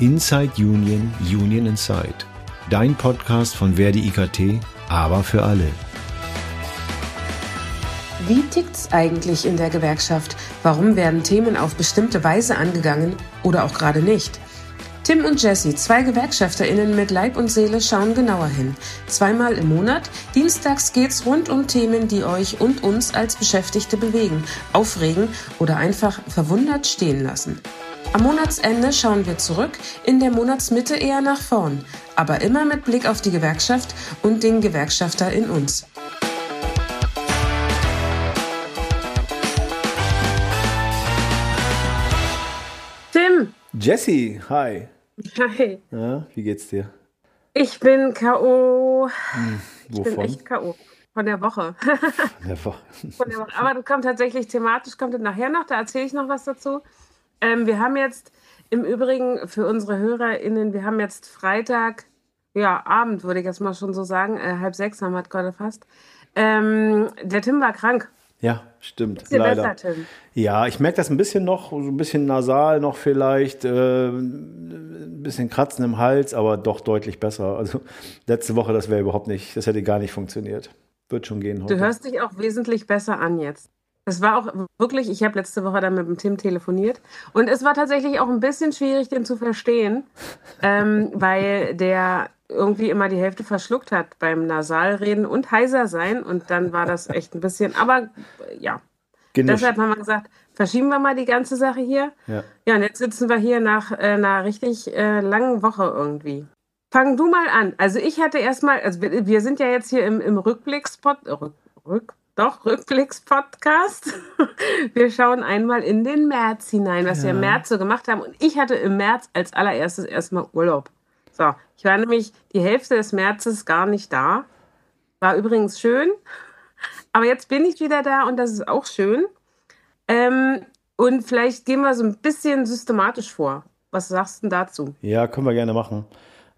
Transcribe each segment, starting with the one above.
Inside Union, Union Inside. Dein Podcast von Verdi IKT, aber für alle. Wie tickt's eigentlich in der Gewerkschaft? Warum werden Themen auf bestimmte Weise angegangen oder auch gerade nicht? Tim und Jesse, zwei GewerkschafterInnen mit Leib und Seele, schauen genauer hin. Zweimal im Monat. Dienstags geht's rund um Themen, die euch und uns als Beschäftigte bewegen, aufregen oder einfach verwundert stehen lassen. Am Monatsende schauen wir zurück, in der Monatsmitte eher nach vorn, aber immer mit Blick auf die Gewerkschaft und den Gewerkschafter in uns. Tim! Jesse, hi. Hi. Ja, wie geht's dir? Ich bin K.O. Hm, Ich bin echt K.O. Von der Woche. Der Woche. Von der Woche. Aber das kommt tatsächlich thematisch, kommt das nachher noch, da erzähle ich noch was dazu. Ähm, wir haben jetzt im Übrigen für unsere HörerInnen, wir haben jetzt Freitag, ja, Abend, würde ich jetzt mal schon so sagen, äh, halb sechs haben wir gerade fast. Ähm, der Tim war krank. Ja, stimmt. Ist Leider. Tim? Ja, ich merke das ein bisschen noch, so ein bisschen nasal noch vielleicht, äh, ein bisschen Kratzen im Hals, aber doch deutlich besser. Also letzte Woche, das wäre überhaupt nicht, das hätte gar nicht funktioniert. Wird schon gehen heute. Du hörst dich auch wesentlich besser an jetzt. Es war auch wirklich, ich habe letzte Woche dann mit dem Tim telefoniert und es war tatsächlich auch ein bisschen schwierig, den zu verstehen, ähm, weil der irgendwie immer die Hälfte verschluckt hat beim Nasalreden und heiser sein und dann war das echt ein bisschen, aber äh, ja, Genischt. deshalb haben wir gesagt, verschieben wir mal die ganze Sache hier. Ja. Ja, und jetzt sitzen wir hier nach äh, einer richtig äh, langen Woche irgendwie. Fang du mal an. Also ich hatte erstmal, also wir, wir sind ja jetzt hier im, im Rückblickspot, Rück, Rück, doch, Rückblickspodcast. Wir schauen einmal in den März hinein, was wir im März so gemacht haben. Und ich hatte im März als allererstes erstmal Urlaub. So, ich war nämlich die Hälfte des Märzes gar nicht da. War übrigens schön. Aber jetzt bin ich wieder da und das ist auch schön. Ähm, und vielleicht gehen wir so ein bisschen systematisch vor. Was sagst du denn dazu? Ja, können wir gerne machen.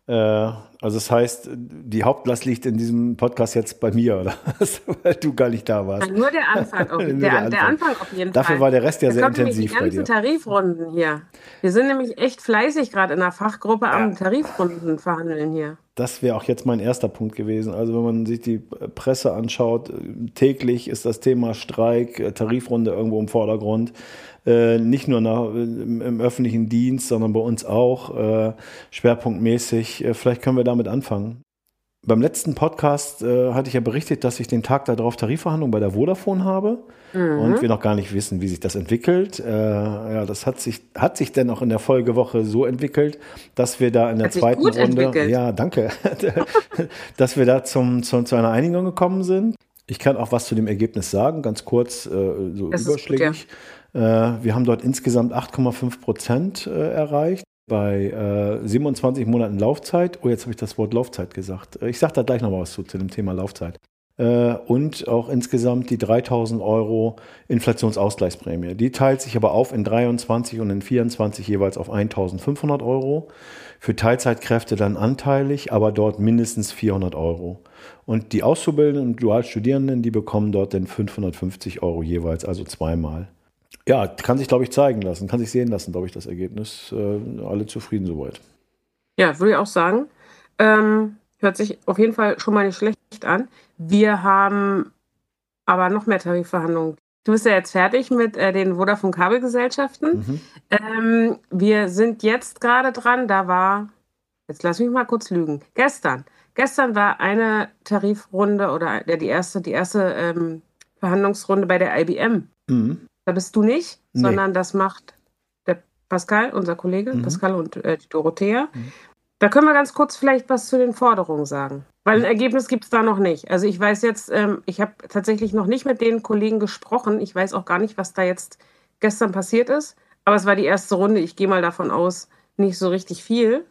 Äh, also das heißt, die Hauptlast liegt in diesem Podcast jetzt bei mir, oder? was? Weil du gar nicht da warst. Nur der Anfang, auf, der, der der, Anfang. Anfang auf jeden Dafür Fall. war der Rest ja Jetzt sehr intensiv die bei ganzen dir. Tarifrunden hier. Wir sind nämlich echt fleißig gerade in der Fachgruppe am Tarifrunden verhandeln hier. Das wäre auch jetzt mein erster Punkt gewesen. Also wenn man sich die Presse anschaut, äh, täglich ist das Thema Streik, äh, Tarifrunde irgendwo im Vordergrund. Äh, nicht nur nach, im, im öffentlichen Dienst, sondern bei uns auch äh, schwerpunktmäßig. Äh, vielleicht können wir damit anfangen. Beim letzten Podcast äh, hatte ich ja berichtet, dass ich den Tag darauf Tarifverhandlungen bei der Vodafone habe Mhm. und wir noch gar nicht wissen, wie sich das entwickelt. Äh, ja, das hat sich, hat sich dann auch in der Folgewoche so entwickelt, dass wir da in der Hat zweiten Runde, entwickelt. ja, danke, dass wir da zum, zum, zu einer Einigung gekommen sind. Ich kann auch was zu dem Ergebnis sagen, ganz kurz, äh, so Das ist gut, überschlägig. Äh, wir haben dort insgesamt 8,5 Prozent äh, erreicht bei äh, 27 Monaten Laufzeit. Oh, jetzt habe ich das Wort Laufzeit gesagt. Äh, Ich sage da gleich noch was zu, zu dem Thema Laufzeit. Äh, und auch insgesamt die 3000 Euro Inflationsausgleichsprämie. Die teilt sich aber auf in 23 und in 24 jeweils auf 1500 Euro. Für Teilzeitkräfte dann anteilig, aber dort mindestens 400 Euro. Und die Auszubildenden und Dualstudierenden, die bekommen dort dann 550 Euro jeweils, also zweimal. Ja, kann sich, glaube ich, zeigen lassen, kann sich sehen lassen, glaube ich, das Ergebnis. Äh, alle zufrieden soweit. Ja, würde ich auch sagen. Ähm, hört sich auf jeden Fall schon mal nicht schlecht an. Wir haben aber noch mehr Tarifverhandlungen. Du bist ja jetzt fertig mit äh, den Vodafone Kabelgesellschaften. Mhm. Ähm, wir sind jetzt gerade dran, da war, jetzt lass mich mal kurz lügen, gestern. Gestern war eine Tarifrunde oder ja, die erste, die erste ähm, Verhandlungsrunde bei der IBM. Mhm. Da bist du nicht, Nee. sondern das macht der Pascal, unser Kollege, Mhm. Pascal und äh, die Dorothea. Da können wir ganz kurz vielleicht was zu den Forderungen sagen. Weil ein Ergebnis gibt es da noch nicht. Also ich weiß jetzt, ähm, ich habe tatsächlich noch nicht mit den Kollegen gesprochen. Ich weiß auch gar nicht, was da jetzt gestern passiert ist. Aber es war die erste Runde. Ich gehe mal davon aus, nicht so richtig viel.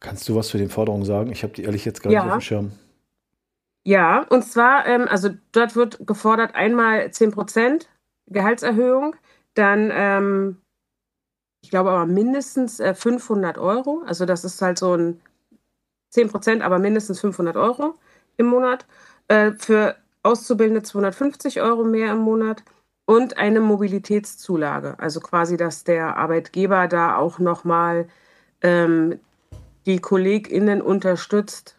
Kannst du was zu den Forderungen sagen? Ich habe die ehrlich jetzt gar Ja. nicht auf dem Schirm. Ja, und zwar, ähm, also dort wird gefordert einmal 10% Gehaltserhöhung, dann, ähm, ich glaube aber mindestens äh, 500 Euro. Also das ist halt so ein 10%, aber mindestens 500 Euro im Monat. Äh, für Auszubildende 250 Euro mehr im Monat und eine Mobilitätszulage. Also quasi, dass der Arbeitgeber da auch nochmal ähm, die KollegInnen unterstützt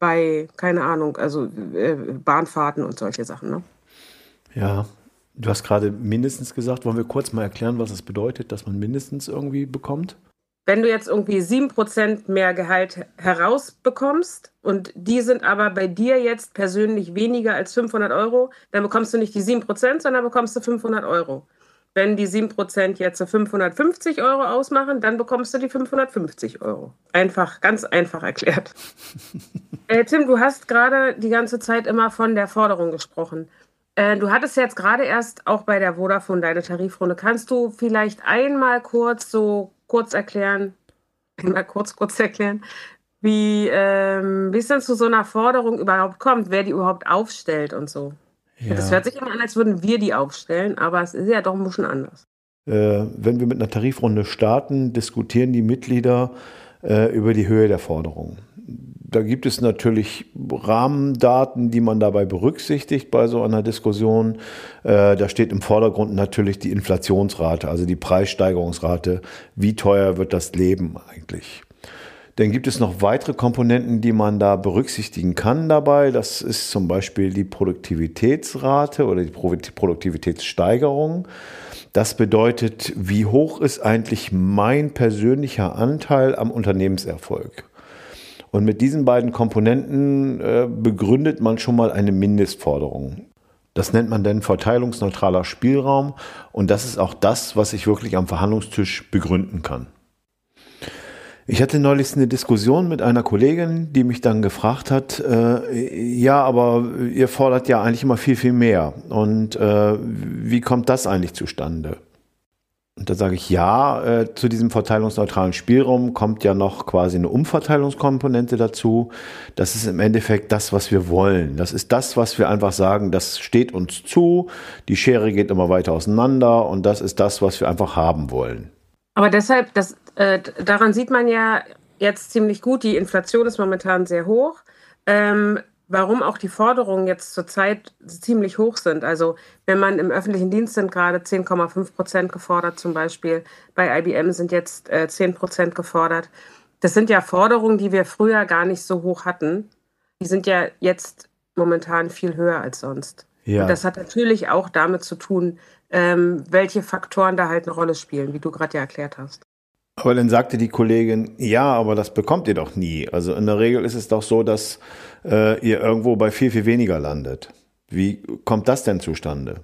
bei, keine Ahnung, also äh, Bahnfahrten und solche Sachen. Ne? Ja, du hast gerade mindestens gesagt. Wollen wir kurz mal erklären, was es bedeutet, dass man mindestens irgendwie bekommt? Wenn du jetzt irgendwie 7% mehr Gehalt herausbekommst und die sind aber bei dir jetzt persönlich weniger als 500 Euro, dann bekommst du nicht die 7%, sondern bekommst du 500 Euro. Wenn die 7% jetzt 550 Euro ausmachen, dann bekommst du die 550 Euro. Einfach, ganz einfach erklärt. äh, Tim, du hast gerade die ganze Zeit immer von der Forderung gesprochen. Äh, du hattest jetzt gerade erst auch bei der Vodafone deine Tarifrunde. Kannst du vielleicht einmal kurz so kurz erklären, einmal kurz, kurz erklären, wie, ähm, wie es denn zu so einer Forderung überhaupt kommt, wer die überhaupt aufstellt und so. Ja. Das hört sich immer an, als würden wir die aufstellen, aber es ist ja doch ein bisschen anders. Äh, wenn wir mit einer Tarifrunde starten, diskutieren die Mitglieder äh, über die Höhe der Forderungen. Da gibt es natürlich Rahmendaten, die man dabei berücksichtigt bei so einer Diskussion. Äh, da steht im Vordergrund natürlich die Inflationsrate, also die Preissteigerungsrate. Wie teuer wird das Leben eigentlich? Dann gibt es noch weitere Komponenten, die man da berücksichtigen kann dabei. Das ist zum Beispiel die Produktivitätsrate oder die Produktivitätssteigerung. Das bedeutet, wie hoch ist eigentlich mein persönlicher Anteil am Unternehmenserfolg? Und mit diesen beiden Komponenten äh, begründet man schon mal eine Mindestforderung. Das nennt man dann verteilungsneutraler Spielraum und das ist auch das, was ich wirklich am Verhandlungstisch begründen kann. Ich hatte neulich eine Diskussion mit einer Kollegin, die mich dann gefragt hat, äh, ja, aber ihr fordert ja eigentlich immer viel, viel mehr. Und äh, wie kommt das eigentlich zustande? Und da sage ich ja, äh, zu diesem verteilungsneutralen Spielraum kommt ja noch quasi eine Umverteilungskomponente dazu. Das ist im Endeffekt das, was wir wollen. Das ist das, was wir einfach sagen, das steht uns zu. Die Schere geht immer weiter auseinander und das ist das, was wir einfach haben wollen. Aber deshalb, das, äh, daran sieht man ja jetzt ziemlich gut, die Inflation ist momentan sehr hoch. Ähm, warum auch die Forderungen jetzt zurzeit ziemlich hoch sind. Also wenn man im öffentlichen Dienst sind gerade 10,5 Prozent gefordert zum Beispiel, bei IBM sind jetzt äh, 10 Prozent gefordert. Das sind ja Forderungen, die wir früher gar nicht so hoch hatten. Die sind ja jetzt momentan viel höher als sonst. Ja. Und das hat natürlich auch damit zu tun, ähm, welche Faktoren da halt eine Rolle spielen, wie du gerade ja erklärt hast. Aber dann sagte die Kollegin, ja, aber das bekommt ihr doch nie. Also in der Regel ist es doch so, dass äh, ihr irgendwo bei viel, viel weniger landet. Wie kommt das denn zustande?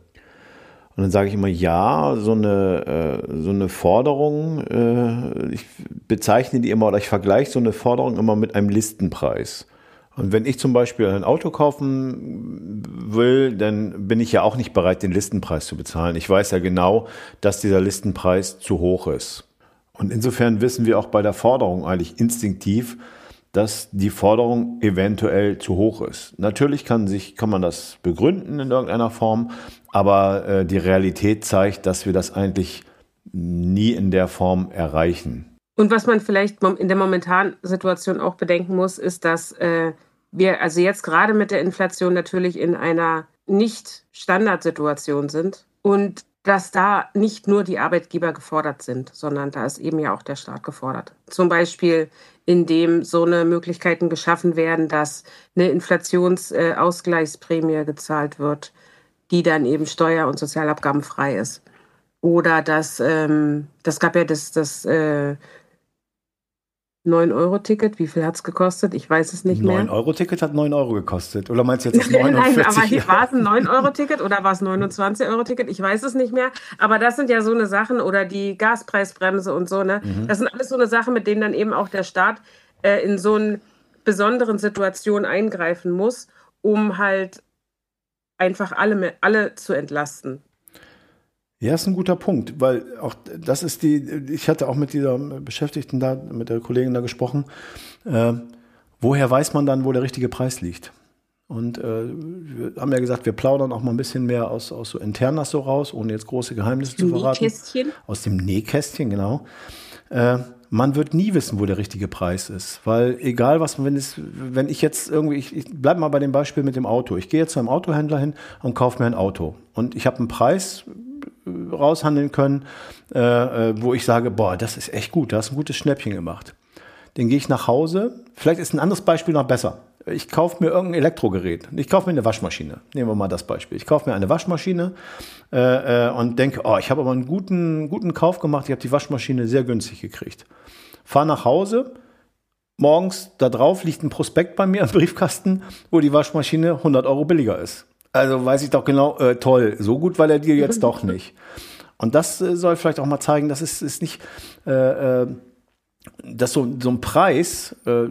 Und dann sage ich immer, ja, so eine, äh, so eine Forderung, äh, ich bezeichne die immer oder ich vergleiche so eine Forderung immer mit einem Listenpreis. Und wenn ich zum Beispiel ein Auto kaufen will, dann bin ich ja auch nicht bereit, den Listenpreis zu bezahlen. Ich weiß ja genau, dass dieser Listenpreis zu hoch ist. Und insofern wissen wir auch bei der Forderung eigentlich instinktiv, dass die Forderung eventuell zu hoch ist. Natürlich kann sich, kann man das begründen in irgendeiner Form, aber äh, die Realität zeigt, dass wir das eigentlich nie in der Form erreichen. Und was man vielleicht in der momentanen Situation auch bedenken muss, ist, dass äh, wir also jetzt gerade mit der Inflation natürlich in einer nicht Standardsituation sind und dass da nicht nur die Arbeitgeber gefordert sind, sondern da ist eben ja auch der Staat gefordert. Zum Beispiel, indem so eine Möglichkeiten geschaffen werden, dass eine Inflationsausgleichsprämie gezahlt wird, die dann eben steuer- und sozialabgabenfrei ist. Oder dass, ähm, das gab ja das, das äh, 9-Euro-Ticket, wie viel hat es gekostet? Ich weiß es nicht 9 mehr. 9-Euro-Ticket hat 9 Euro gekostet. Oder meinst du jetzt das 49? Nein, aber hier war es ein 9-Euro-Ticket oder war es ein 29-Euro-Ticket? Ich weiß es nicht mehr. Aber das sind ja so eine Sachen oder die Gaspreisbremse und so, ne? Mhm. Das sind alles so eine Sachen, mit denen dann eben auch der Staat äh, in so einer besonderen Situation eingreifen muss, um halt einfach alle, alle zu entlasten. Ja, ist ein guter Punkt, weil auch das ist die, ich hatte auch mit dieser Beschäftigten da, mit der Kollegin da gesprochen. Äh, woher weiß man dann, wo der richtige Preis liegt? Und äh, wir haben ja gesagt, wir plaudern auch mal ein bisschen mehr aus, aus so Internas so raus, ohne jetzt große Geheimnisse zu verraten. Nähkästchen. Aus dem Nähkästchen, genau. Äh, man wird nie wissen, wo der richtige Preis ist. Weil egal was, wenn es, wenn ich jetzt irgendwie, ich, ich bleibe mal bei dem Beispiel mit dem Auto. Ich gehe jetzt zu einem Autohändler hin und kaufe mir ein Auto. Und ich habe einen Preis raushandeln können, äh, äh, wo ich sage, boah, das ist echt gut, da hast ein gutes Schnäppchen gemacht. Dann gehe ich nach Hause. Vielleicht ist ein anderes Beispiel noch besser. Ich kaufe mir irgendein Elektrogerät. Ich kaufe mir eine Waschmaschine. Nehmen wir mal das Beispiel. Ich kaufe mir eine Waschmaschine äh, äh, und denke, oh, ich habe aber einen guten, guten Kauf gemacht. Ich habe die Waschmaschine sehr günstig gekriegt. Fahr nach Hause. Morgens da drauf liegt ein Prospekt bei mir im Briefkasten, wo die Waschmaschine 100 Euro billiger ist. Also weiß ich doch genau, äh, toll, so gut war der Deal jetzt doch nicht. Und das äh, soll vielleicht auch mal zeigen, dass es ist nicht äh, äh, dass so, so ein Preis, äh,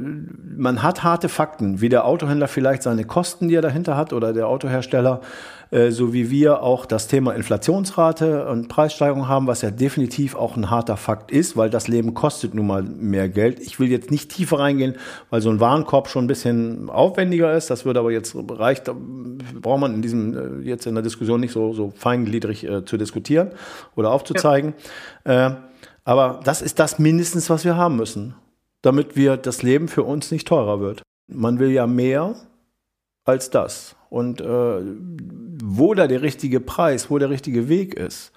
man hat harte Fakten, wie der Autohändler vielleicht seine Kosten, die er dahinter hat, oder der Autohersteller, äh, so wie wir auch das Thema Inflationsrate und Preissteigerung haben, was ja definitiv auch ein harter Fakt ist, weil das Leben kostet nun mal mehr Geld. Ich will jetzt nicht tiefer reingehen, weil so ein Warenkorb schon ein bisschen aufwendiger ist. Das würde aber jetzt reicht, braucht man in diesem äh, jetzt in der Diskussion nicht so, so feingliedrig äh, zu diskutieren oder aufzuzeigen. Ja. Aber das ist das mindestens, was wir haben müssen, damit wir das Leben für uns nicht teurer wird. Man will ja mehr als das. Und äh, wo da der richtige Preis, wo der richtige Weg ist,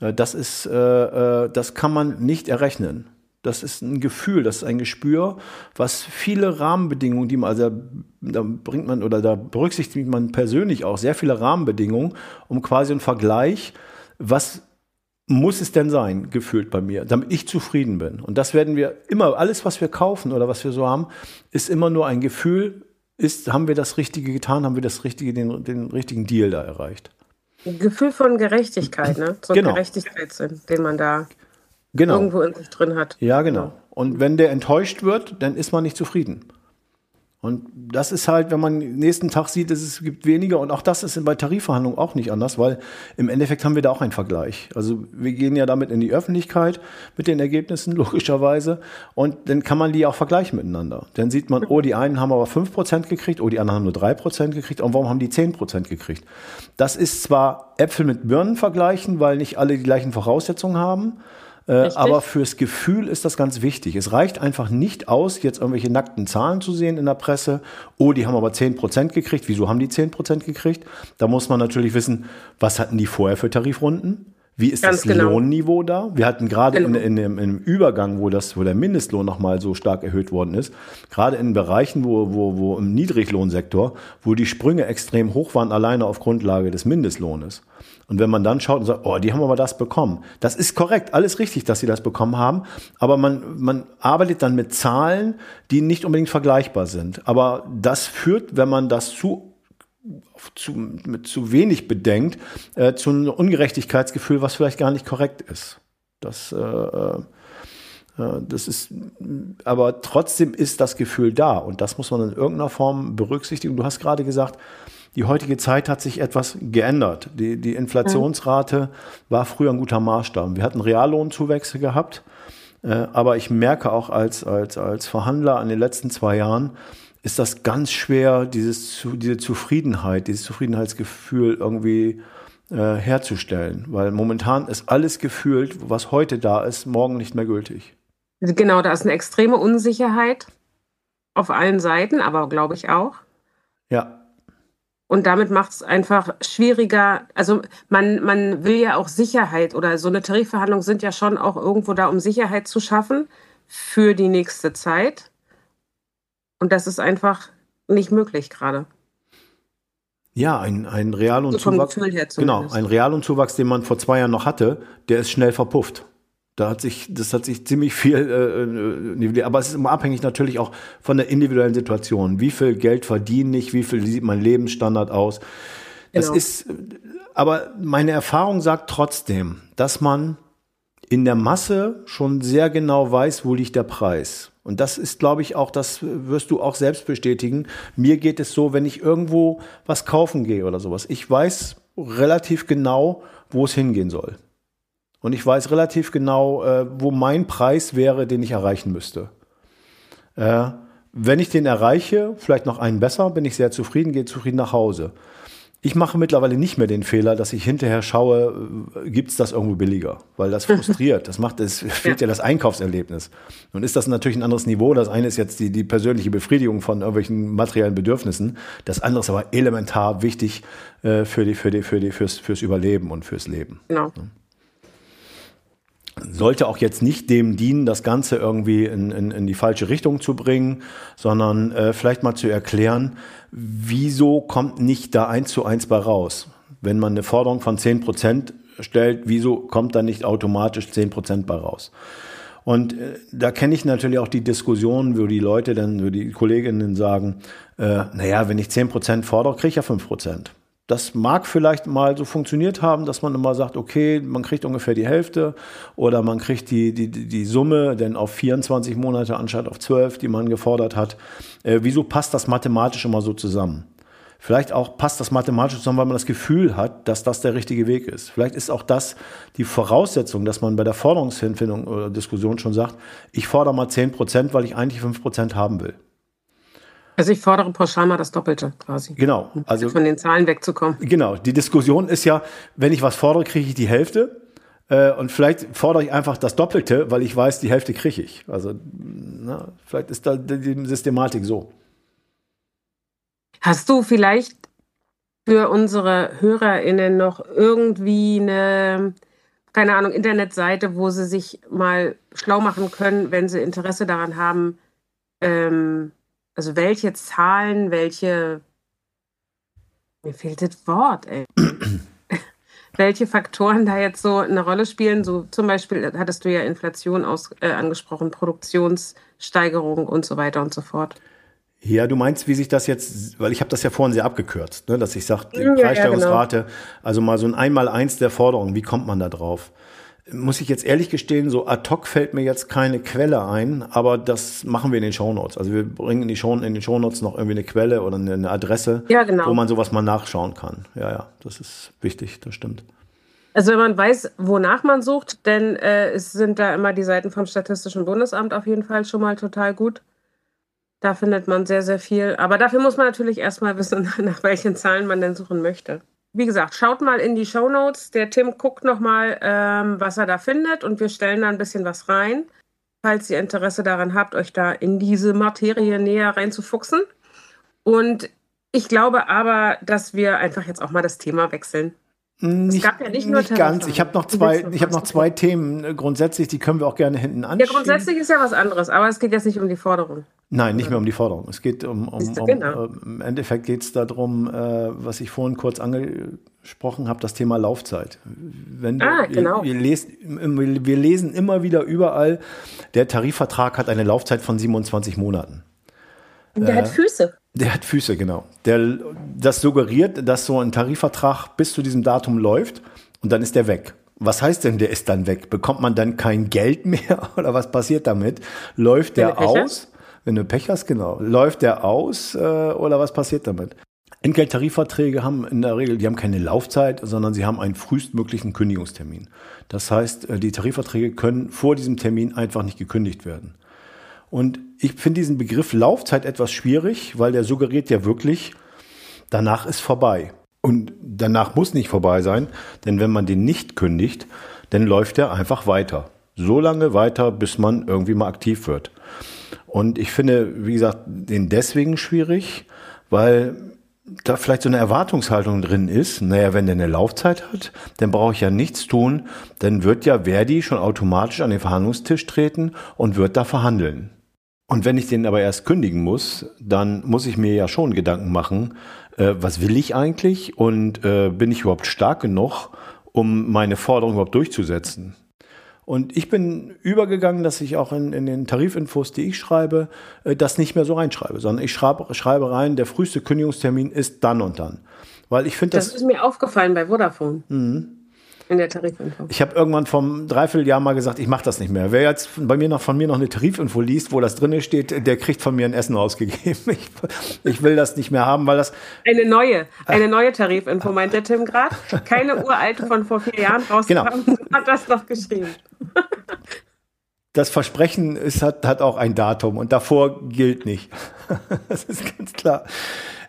äh, das ist, äh, äh das kann man nicht errechnen. Das ist ein Gefühl, das ist ein Gespür, was viele Rahmenbedingungen, die man, also da bringt man oder da berücksichtigt man persönlich auch sehr viele Rahmenbedingungen, um quasi einen Vergleich, was muss es denn sein, gefühlt bei mir, damit ich zufrieden bin. Und das werden wir immer, alles, was wir kaufen oder was wir so haben, ist immer nur ein Gefühl, ist, haben wir das Richtige getan, haben wir das Richtige, den, den richtigen Deal da erreicht. Ein Gefühl von Gerechtigkeit, ne? So genau. Gerechtigkeitssinn, den man da genau. irgendwo in sich drin hat. Ja, genau. Und wenn der enttäuscht wird, dann ist man nicht zufrieden. Und das ist halt, wenn man nächsten Tag sieht, es gibt weniger und auch das ist bei Tarifverhandlungen auch nicht anders, weil im Endeffekt haben wir da auch einen Vergleich. Also wir gehen ja damit in die Öffentlichkeit mit den Ergebnissen, logischerweise. Und dann kann man die auch vergleichen miteinander. Dann sieht man, oh, die einen haben aber fünf Prozent gekriegt, oh, die anderen haben nur drei Prozent gekriegt und warum haben die zehn Prozent gekriegt? Das ist zwar Äpfel mit Birnen vergleichen, weil nicht alle die gleichen Voraussetzungen haben. Äh, aber fürs Gefühl ist das ganz wichtig. Es reicht einfach nicht aus, jetzt irgendwelche nackten Zahlen zu sehen in der Presse. Oh, die haben aber 10% gekriegt. Wieso haben die 10% gekriegt? Da muss man natürlich wissen, was hatten die vorher für Tarifrunden? Wie ist Ganz das genau. Lohnniveau da? Wir hatten gerade genau. in, in, dem, in dem Übergang, wo, das, wo der Mindestlohn nochmal so stark erhöht worden ist, gerade in Bereichen, wo, wo, wo im Niedriglohnsektor, wo die Sprünge extrem hoch waren, alleine auf Grundlage des Mindestlohnes. Und wenn man dann schaut und sagt, oh, die haben aber das bekommen. Das ist korrekt, alles richtig, dass sie das bekommen haben. Aber man, man arbeitet dann mit Zahlen, die nicht unbedingt vergleichbar sind. Aber das führt, wenn man das zu zu, mit zu wenig bedenkt, äh, zu einem Ungerechtigkeitsgefühl, was vielleicht gar nicht korrekt ist. Das, äh, äh, äh das ist, aber trotzdem ist das Gefühl da und das muss man in irgendeiner Form berücksichtigen. Du hast gerade gesagt, die heutige Zeit hat sich etwas geändert. Die, die Inflationsrate war früher ein guter Maßstab. Wir hatten Reallohnzuwächse gehabt, äh, aber ich merke auch als, als, als Verhandler in den letzten zwei Jahren, ist das ganz schwer, dieses, diese Zufriedenheit, dieses Zufriedenheitsgefühl irgendwie äh, herzustellen. Weil momentan ist alles gefühlt, was heute da ist, morgen nicht mehr gültig. Genau, da ist eine extreme Unsicherheit auf allen Seiten, aber glaube ich auch. Ja. Und damit macht es einfach schwieriger. Also man, man will ja auch Sicherheit oder so eine Tarifverhandlung sind ja schon auch irgendwo da, um Sicherheit zu schaffen für die nächste Zeit. Und das ist einfach nicht möglich gerade. Ja, ein, ein Reallohnzuwachs. So genau, ein Reallohnzuwachs, den man vor zwei Jahren noch hatte, der ist schnell verpufft. Da hat sich, das hat sich ziemlich viel äh, äh aber es ist immer abhängig natürlich auch von der individuellen Situation. Wie viel Geld verdiene ich, wie viel sieht mein Lebensstandard aus? Das genau. ist, aber meine Erfahrung sagt trotzdem, dass man in der Masse schon sehr genau weiß, wo liegt der Preis. Und das ist, glaube ich, auch, das wirst du auch selbst bestätigen. Mir geht es so, wenn ich irgendwo was kaufen gehe oder sowas. Ich weiß relativ genau, wo es hingehen soll. Und ich weiß relativ genau, äh, wo mein Preis wäre, den ich erreichen müsste. Äh, wenn ich den erreiche, vielleicht noch einen besser, bin ich sehr zufrieden, gehe zufrieden nach Hause. Ich mache mittlerweile nicht mehr den Fehler, dass ich hinterher schaue, äh, gibt es das irgendwo billiger? Weil das frustriert. Das macht, es fehlt ja. ja das Einkaufserlebnis. Nun ist das natürlich ein anderes Niveau. Das eine ist jetzt die, die persönliche Befriedigung von irgendwelchen materiellen Bedürfnissen. Das andere ist aber elementar wichtig äh, für die, für die, für die, fürs, fürs Überleben und fürs Leben. Genau sollte auch jetzt nicht dem dienen, das Ganze irgendwie in, in, in die falsche Richtung zu bringen, sondern äh, vielleicht mal zu erklären, wieso kommt nicht da eins zu eins bei raus? Wenn man eine Forderung von zehn Prozent stellt, wieso kommt da nicht automatisch zehn Prozent bei raus? Und äh, da kenne ich natürlich auch die Diskussion, wo die Leute dann, wo die Kolleginnen sagen, äh, naja, wenn ich zehn Prozent fordere, kriege ich ja fünf Prozent. Das mag vielleicht mal so funktioniert haben, dass man immer sagt, okay, man kriegt ungefähr die Hälfte oder man kriegt die, die, die Summe denn auf 24 Monate anstatt auf 12, die man gefordert hat. Äh, wieso passt das mathematisch immer so zusammen? Vielleicht auch passt das mathematisch zusammen, weil man das Gefühl hat, dass das der richtige Weg ist. Vielleicht ist auch das die Voraussetzung, dass man bei der Forderungshinfindung oder Diskussion schon sagt, ich fordere mal 10 Prozent, weil ich eigentlich 5 Prozent haben will. Also ich fordere pauschal mal das Doppelte quasi. Genau. Also von den Zahlen wegzukommen. Genau. Die Diskussion ist ja, wenn ich was fordere, kriege ich die Hälfte. Äh, und vielleicht fordere ich einfach das Doppelte, weil ich weiß, die Hälfte kriege ich. Also na, vielleicht ist da die Systematik so. Hast du vielleicht für unsere HörerInnen noch irgendwie eine, keine Ahnung, Internetseite, wo sie sich mal schlau machen können, wenn sie Interesse daran haben, ähm, also welche Zahlen, welche. Mir fehlt das Wort, ey. welche Faktoren da jetzt so eine Rolle spielen. So zum Beispiel hattest du ja Inflation aus, äh, angesprochen, Produktionssteigerung und so weiter und so fort. Ja, du meinst, wie sich das jetzt, weil ich habe das ja vorhin sehr abgekürzt, ne, dass ich sage, die ja, Preissteigerungsrate, ja, genau. also mal so ein Einmal-Eins der Forderungen, wie kommt man da drauf? Muss ich jetzt ehrlich gestehen, so ad hoc fällt mir jetzt keine Quelle ein, aber das machen wir in den Shownotes. Also wir bringen in, die Show, in den Shownotes noch irgendwie eine Quelle oder eine, Adresse, ja, genau. wo man sowas mal nachschauen kann. Ja, ja, das ist wichtig, das stimmt. Also wenn man weiß, wonach man sucht, denn äh, es sind da immer die Seiten vom Statistischen Bundesamt auf jeden Fall schon mal total gut. Da findet man sehr, sehr viel. Aber dafür muss man natürlich erstmal wissen, nach welchen Zahlen man denn suchen möchte wie gesagt, schaut mal in die Show Notes. Der Tim guckt nochmal, ähm, was er da findet und wir stellen da ein bisschen was rein, falls ihr Interesse daran habt, euch da in diese Materie näher reinzufuchsen. Und ich glaube aber, dass wir einfach jetzt auch mal das Thema wechseln. Nicht, es gab ja nicht nur nicht ganz. Ich habe noch zwei, ich habe noch zwei Themen grundsätzlich, die können wir auch gerne hinten anschauen. Ja, grundsätzlich ist ja was anderes, aber es geht jetzt nicht um die Forderung. Nein, nicht mehr um die Forderung. Es geht um, um, um genau. äh, im Endeffekt geht es darum, äh, was ich vorhin kurz angesprochen habe, das Thema Laufzeit. Wenn ah, du, genau. Wir, wir, lesen, wir lesen immer wieder überall, der Tarifvertrag hat eine Laufzeit von 27 Monaten. Und der äh, hat Füße. Der hat Füße, genau. Der, das suggeriert, dass so ein Tarifvertrag bis zu diesem Datum läuft und dann ist der weg. Was heißt denn, der ist dann weg? Bekommt man dann kein Geld mehr oder was passiert damit? Läuft der aus? Wenn du Pech hast, genau. Läuft der aus äh, oder was passiert damit? Entgelttarifverträge haben in der Regel, die haben keine Laufzeit, sondern sie haben einen frühestmöglichen Kündigungstermin. Das heißt, äh, die Tarifverträge können vor diesem Termin einfach nicht gekündigt werden. Und ich finde diesen Begriff Laufzeit etwas schwierig, weil der suggeriert ja wirklich, danach ist vorbei. Und danach muss nicht vorbei sein, denn wenn man den nicht kündigt, dann läuft er einfach weiter. So lange weiter, bis man irgendwie mal aktiv wird. Und ich finde, wie gesagt, den deswegen schwierig, weil da vielleicht so eine Erwartungshaltung drin ist, naja, wenn der eine Laufzeit hat, dann brauche ich ja nichts tun, dann wird ja Verdi schon automatisch an den Verhandlungstisch treten und wird da verhandeln. Und wenn ich den aber erst kündigen muss, dann muss ich mir ja schon Gedanken machen, äh, was will ich eigentlich und äh, bin ich überhaupt stark genug, um meine Forderung überhaupt durchzusetzen. Und ich bin übergegangen, dass ich auch in, in den Tarifinfos, die ich schreibe, äh, das nicht mehr so reinschreibe, sondern ich schreibe, schreibe rein, der früheste Kündigungstermin ist dann und dann. Weil ich finde das. Das ist mir aufgefallen bei Vodafone. Mhm in der Tarifinfo. Ich habe irgendwann vom Dreivierteljahr mal gesagt, ich mache das nicht mehr. Wer jetzt bei mir noch von mir noch eine Tarifinfo liest, wo das drin steht, der kriegt von mir ein Essen ausgegeben. Ich, ich will das nicht mehr haben, weil das eine neue, eine neue Tarifinfo meint der Tim gerade. Keine uralte von vor vier Jahren rausgekommen, genau. hat das noch geschrieben. Das Versprechen ist, hat, hat auch ein Datum und davor gilt nicht. das ist ganz klar.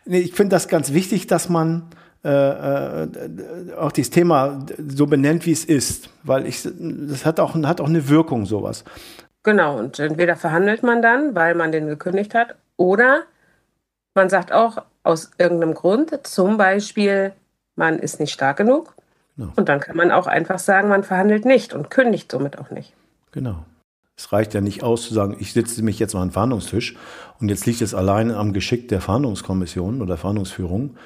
Nee, ich finde das ganz wichtig, dass man äh, äh, auch dieses Thema so benennt, wie es ist, weil ich, das hat auch, hat auch eine Wirkung, sowas. Genau, und entweder verhandelt man dann, weil man den gekündigt hat, oder man sagt auch aus irgendeinem Grund, zum Beispiel, man ist nicht stark genug. Genau. Und dann kann man auch einfach sagen, man verhandelt nicht und kündigt somit auch nicht. Genau. Es reicht ja nicht aus zu sagen, ich setze mich jetzt mal an den Verhandlungstisch und jetzt liegt es allein am Geschick der Verhandlungskommission oder Verhandlungsführung.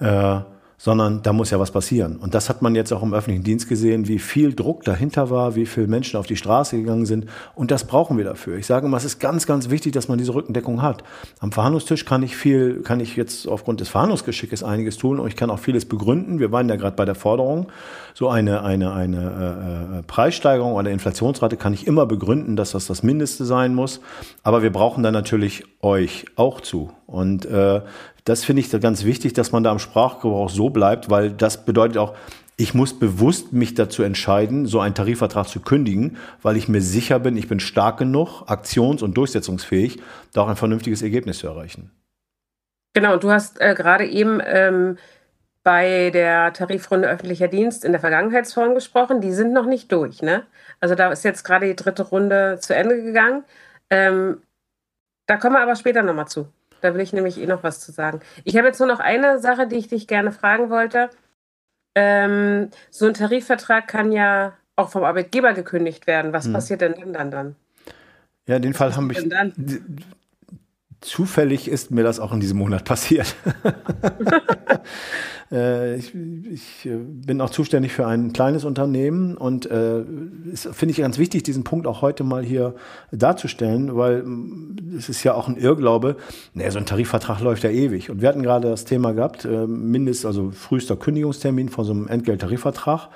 Äh, sondern da muss ja was passieren. Und das hat man jetzt auch im öffentlichen Dienst gesehen, wie viel Druck dahinter war, wie viele Menschen auf die Straße gegangen sind. Und das brauchen wir dafür. Ich sage immer, es ist ganz, ganz wichtig, dass man diese Rückendeckung hat. Am Verhandlungstisch kann ich viel, kann ich jetzt aufgrund des Verhandlungsgeschickes einiges tun und ich kann auch vieles begründen. Wir waren ja gerade bei der Forderung, so eine, eine, eine äh, äh Preissteigerung oder Inflationsrate kann ich immer begründen, dass das das Mindeste sein muss. Aber wir brauchen dann natürlich euch auch zu. Und äh, das finde ich ganz wichtig, dass man da am Sprachgebrauch so bleibt, weil das bedeutet auch, ich muss bewusst mich dazu entscheiden, so einen Tarifvertrag zu kündigen, weil ich mir sicher bin, ich bin stark genug, aktions- und durchsetzungsfähig, da auch ein vernünftiges Ergebnis zu erreichen. Genau, du hast äh, gerade eben ähm, bei der Tarifrunde öffentlicher Dienst in der Vergangenheitsform gesprochen. Die sind noch nicht durch, ne? Also da ist jetzt gerade die dritte Runde zu Ende gegangen. Ähm, da kommen wir aber später nochmal zu. Da will ich nämlich eh noch was zu sagen. Ich habe jetzt nur noch eine Sache, die ich dich gerne fragen wollte. Ähm, so ein Tarifvertrag kann ja auch vom Arbeitgeber gekündigt werden. Was hm. passiert denn dann dann? Ja, den Fall haben wir. Zufällig ist mir das auch in diesem Monat passiert. Äh, ich, ich, äh, bin auch zuständig für ein kleines Unternehmen und äh, finde ich ganz wichtig, diesen Punkt auch heute mal hier darzustellen, weil mm, es ist ja auch ein Irrglaube, nee, so ein Tarifvertrag läuft ja ewig. Und wir hatten gerade das Thema gehabt, äh, mindest, also frühester Kündigungstermin von so einem Entgelttarifvertrag.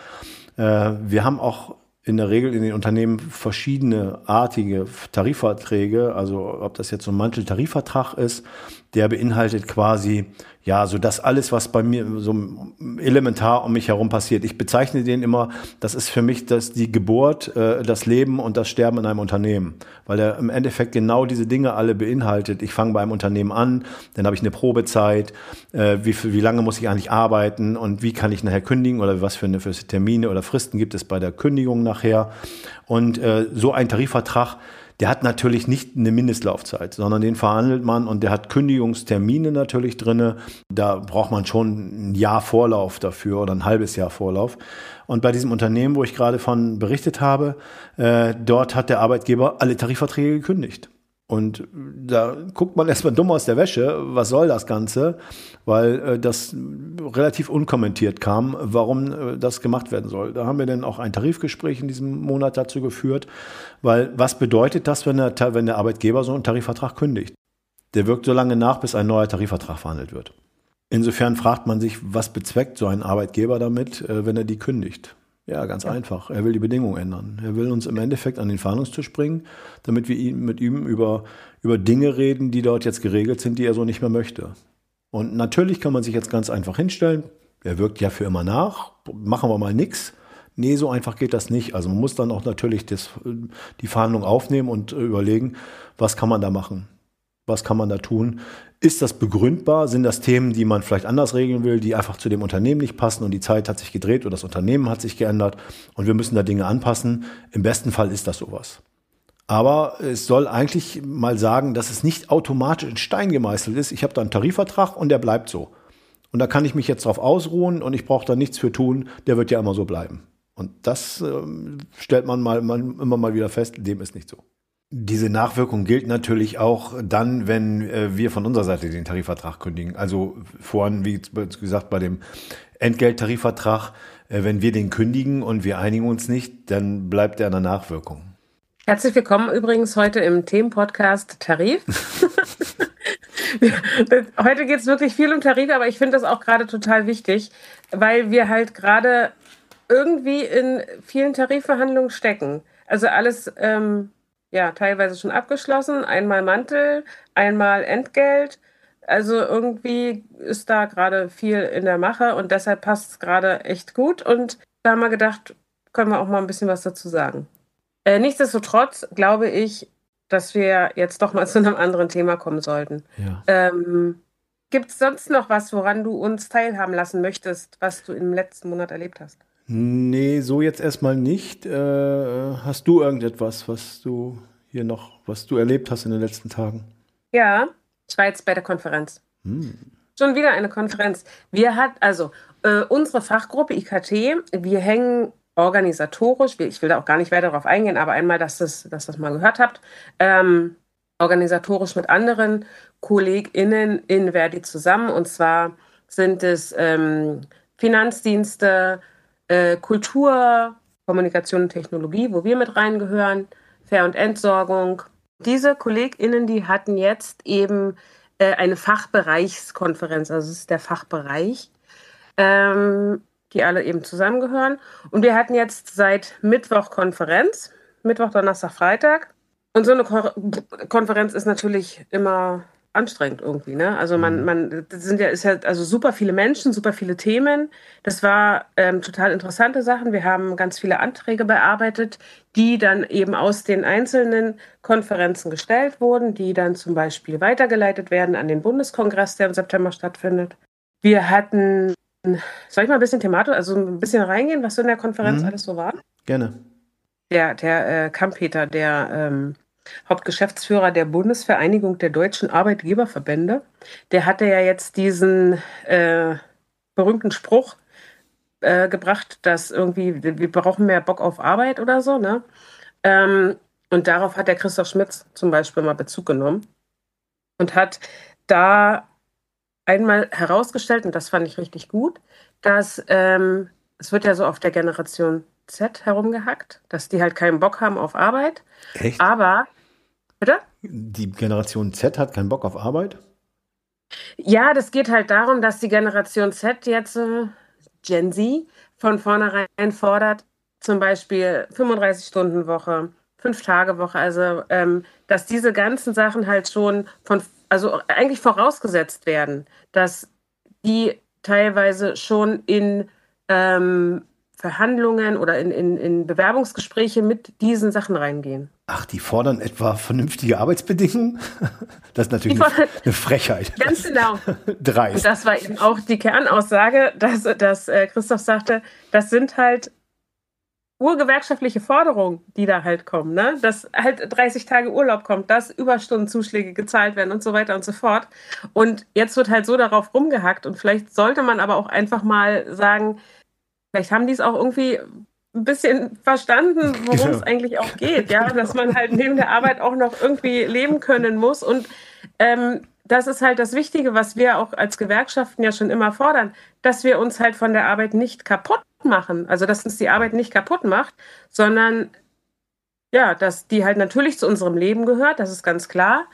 Äh, wir haben auch in der Regel in den Unternehmen verschiedene artige Tarifverträge, also ob das jetzt so ein Manteltarifvertrag ist, der beinhaltet quasi ja, so das alles, was bei mir so elementar um mich herum passiert. Ich bezeichne den immer, das ist für mich das die Geburt, äh, das Leben und das Sterben in einem Unternehmen, weil er im Endeffekt genau diese Dinge alle beinhaltet. Ich fange bei einem Unternehmen an, dann habe ich eine Probezeit, äh, wie, wie lange muss ich eigentlich arbeiten und wie kann ich nachher kündigen oder was für eine für Termine oder Fristen gibt es bei der Kündigung nachher. Und äh, so ein Tarifvertrag der hat natürlich nicht eine Mindestlaufzeit, sondern den verhandelt man und der hat Kündigungstermine natürlich drinne. Da braucht man schon ein Jahr Vorlauf dafür oder ein halbes Jahr Vorlauf. Und bei diesem Unternehmen, wo ich gerade von berichtet habe, äh, dort hat der Arbeitgeber alle Tarifverträge gekündigt. Und da guckt man erstmal dumm aus der Wäsche, was soll das Ganze, weil äh, das relativ unkommentiert kam, warum äh, das gemacht werden soll. Da haben wir dann auch ein Tarifgespräch in diesem Monat dazu geführt, weil was bedeutet das, wenn der, wenn der Arbeitgeber so einen Tarifvertrag kündigt? Der wirkt so lange nach, bis ein neuer Tarifvertrag verhandelt wird. Insofern fragt man sich, was bezweckt so ein Arbeitgeber damit, äh, wenn er die kündigt? Ja, ganz ja. einfach. Er will die Bedingungen ändern. Er will uns im Endeffekt an den Verhandlungstisch bringen, damit wir mit ihm über, über Dinge reden, die dort jetzt geregelt sind, die er so nicht mehr möchte. Und natürlich kann man sich jetzt ganz einfach hinstellen. Er wirkt ja für immer nach. Machen wir mal nichts. Nee, so einfach geht das nicht. Also man muss dann auch natürlich das, die Verhandlung aufnehmen und überlegen, was kann man da machen? Was kann man da tun? Ist das begründbar? Sind das Themen, die man vielleicht anders regeln will, die einfach zu dem Unternehmen nicht passen und die Zeit hat sich gedreht oder das Unternehmen hat sich geändert und wir müssen da Dinge anpassen? Im besten Fall ist das sowas. Aber es soll eigentlich mal sagen, dass es nicht automatisch in Stein gemeißelt ist. Ich habe da einen Tarifvertrag und der bleibt so. Und da kann ich mich jetzt drauf ausruhen und ich brauche da nichts für tun. Der wird ja immer so bleiben. Und das äh, stellt man mal, man immer mal wieder fest, dem ist nicht so. Diese Nachwirkung gilt natürlich auch dann, wenn äh, wir von unserer Seite den Tarifvertrag kündigen. Also vorhin, wie gesagt, bei dem Entgelttarifvertrag, äh, wenn wir den kündigen und wir einigen uns nicht, dann bleibt er in der Nachwirkung. Herzlich willkommen übrigens heute im Themenpodcast Tarif. heute geht es wirklich viel um Tarif, aber ich finde das auch gerade total wichtig, weil wir halt gerade irgendwie in vielen Tarifverhandlungen stecken. Also alles ähm, ja teilweise schon abgeschlossen. Einmal Mantel, einmal Entgelt. Also irgendwie ist da gerade viel in der Mache und deshalb passt es gerade echt gut. Und da haben wir gedacht, können wir auch mal ein bisschen was dazu sagen. Äh, nichtsdestotrotz glaube ich, dass wir jetzt doch mal zu einem anderen Thema kommen sollten. Ja. Ähm, Gibt es sonst noch was, woran du uns teilhaben lassen möchtest, was du im letzten Monat erlebt hast? Nee, so jetzt erstmal nicht. Äh, hast du irgendetwas, was du hier noch, was du erlebt hast in den letzten Tagen? Ja, ich war jetzt bei der Konferenz. Hm. Schon wieder eine Konferenz. Wir hat also äh, unsere Fachgruppe IKT, wir hängen organisatorisch, ich will da auch gar nicht weiter darauf eingehen, aber einmal, dass das, dass das mal gehört habt, ähm, organisatorisch mit anderen KollegInnen in Verdi zusammen. Und zwar sind es ähm, Finanzdienste, äh, Kultur, Kommunikation und Technologie, wo wir mit reingehören, Fair- und Entsorgung. Diese KollegInnen, die hatten jetzt eben äh, eine Fachbereichskonferenz, also es ist der Fachbereich, ähm, die alle eben zusammengehören. Und wir hatten jetzt seit Mittwoch Konferenz, Mittwoch, Donnerstag, Freitag. Und so eine Ko Konferenz ist natürlich immer anstrengend irgendwie, ne? Also man, mhm. man, das sind ja, ist ja also super viele Menschen, super viele Themen. Das war ähm, total interessante Sachen. Wir haben ganz viele Anträge bearbeitet, die dann eben aus den einzelnen Konferenzen gestellt wurden, die dann zum Beispiel weitergeleitet werden an den Bundeskongress, der im September stattfindet. Wir hatten, soll ich mal ein bisschen thematisch, also ein bisschen reingehen, was so in der Konferenz mhm. alles so war? Gerne. Der, der äh, Kampeter, der ähm, Hauptgeschäftsführer der Bundesvereinigung der deutschen Arbeitgeberverbände, der hatte ja jetzt diesen äh, berühmten Spruch äh, gebracht, dass irgendwie wir brauchen mehr Bock auf Arbeit oder so, ne? Ähm, und darauf hat der Christoph Schmitz zum Beispiel mal Bezug genommen und hat da einmal herausgestellt, und das fand ich richtig gut, dass ähm, es wird ja so auf der Generation Z herumgehackt, dass die halt keinen Bock haben auf Arbeit. Echt? Aber, bitte? Die Generation Z hat keinen Bock auf Arbeit? Ja, das geht halt darum, dass die Generation Z jetzt, äh, Gen Z, von vornherein fordert, zum Beispiel 35-Stunden-Woche, 5-Tage-Woche, also ähm, dass diese ganzen Sachen halt schon von, also eigentlich vorausgesetzt werden, dass die teilweise schon in ähm, Verhandlungen oder in, in, in Bewerbungsgespräche mit diesen Sachen reingehen. Ach, die fordern etwa vernünftige Arbeitsbedingungen? Das ist natürlich eine, eine, Frechheit. Ganz genau. Dreist. Und das war eben auch die Kernaussage, dass, dass äh, Christoph sagte, das sind halt urgewerkschaftliche Forderungen, die da halt kommen, ne? Dass halt 30 Tage Urlaub kommt, dass Überstundenzuschläge gezahlt werden und so weiter und so fort. Und jetzt wird halt so darauf rumgehackt und vielleicht sollte man aber auch einfach mal sagen, Vielleicht haben die es auch irgendwie ein bisschen verstanden, worum es eigentlich auch geht, ja, dass man halt neben der Arbeit auch noch irgendwie leben können muss. Und ähm, das ist halt das Wichtige, was wir auch als Gewerkschaften ja schon immer fordern, dass wir uns halt von der Arbeit nicht kaputt machen. Also dass uns die Arbeit nicht kaputt macht, sondern ja, dass die halt natürlich zu unserem Leben gehört, das ist ganz klar,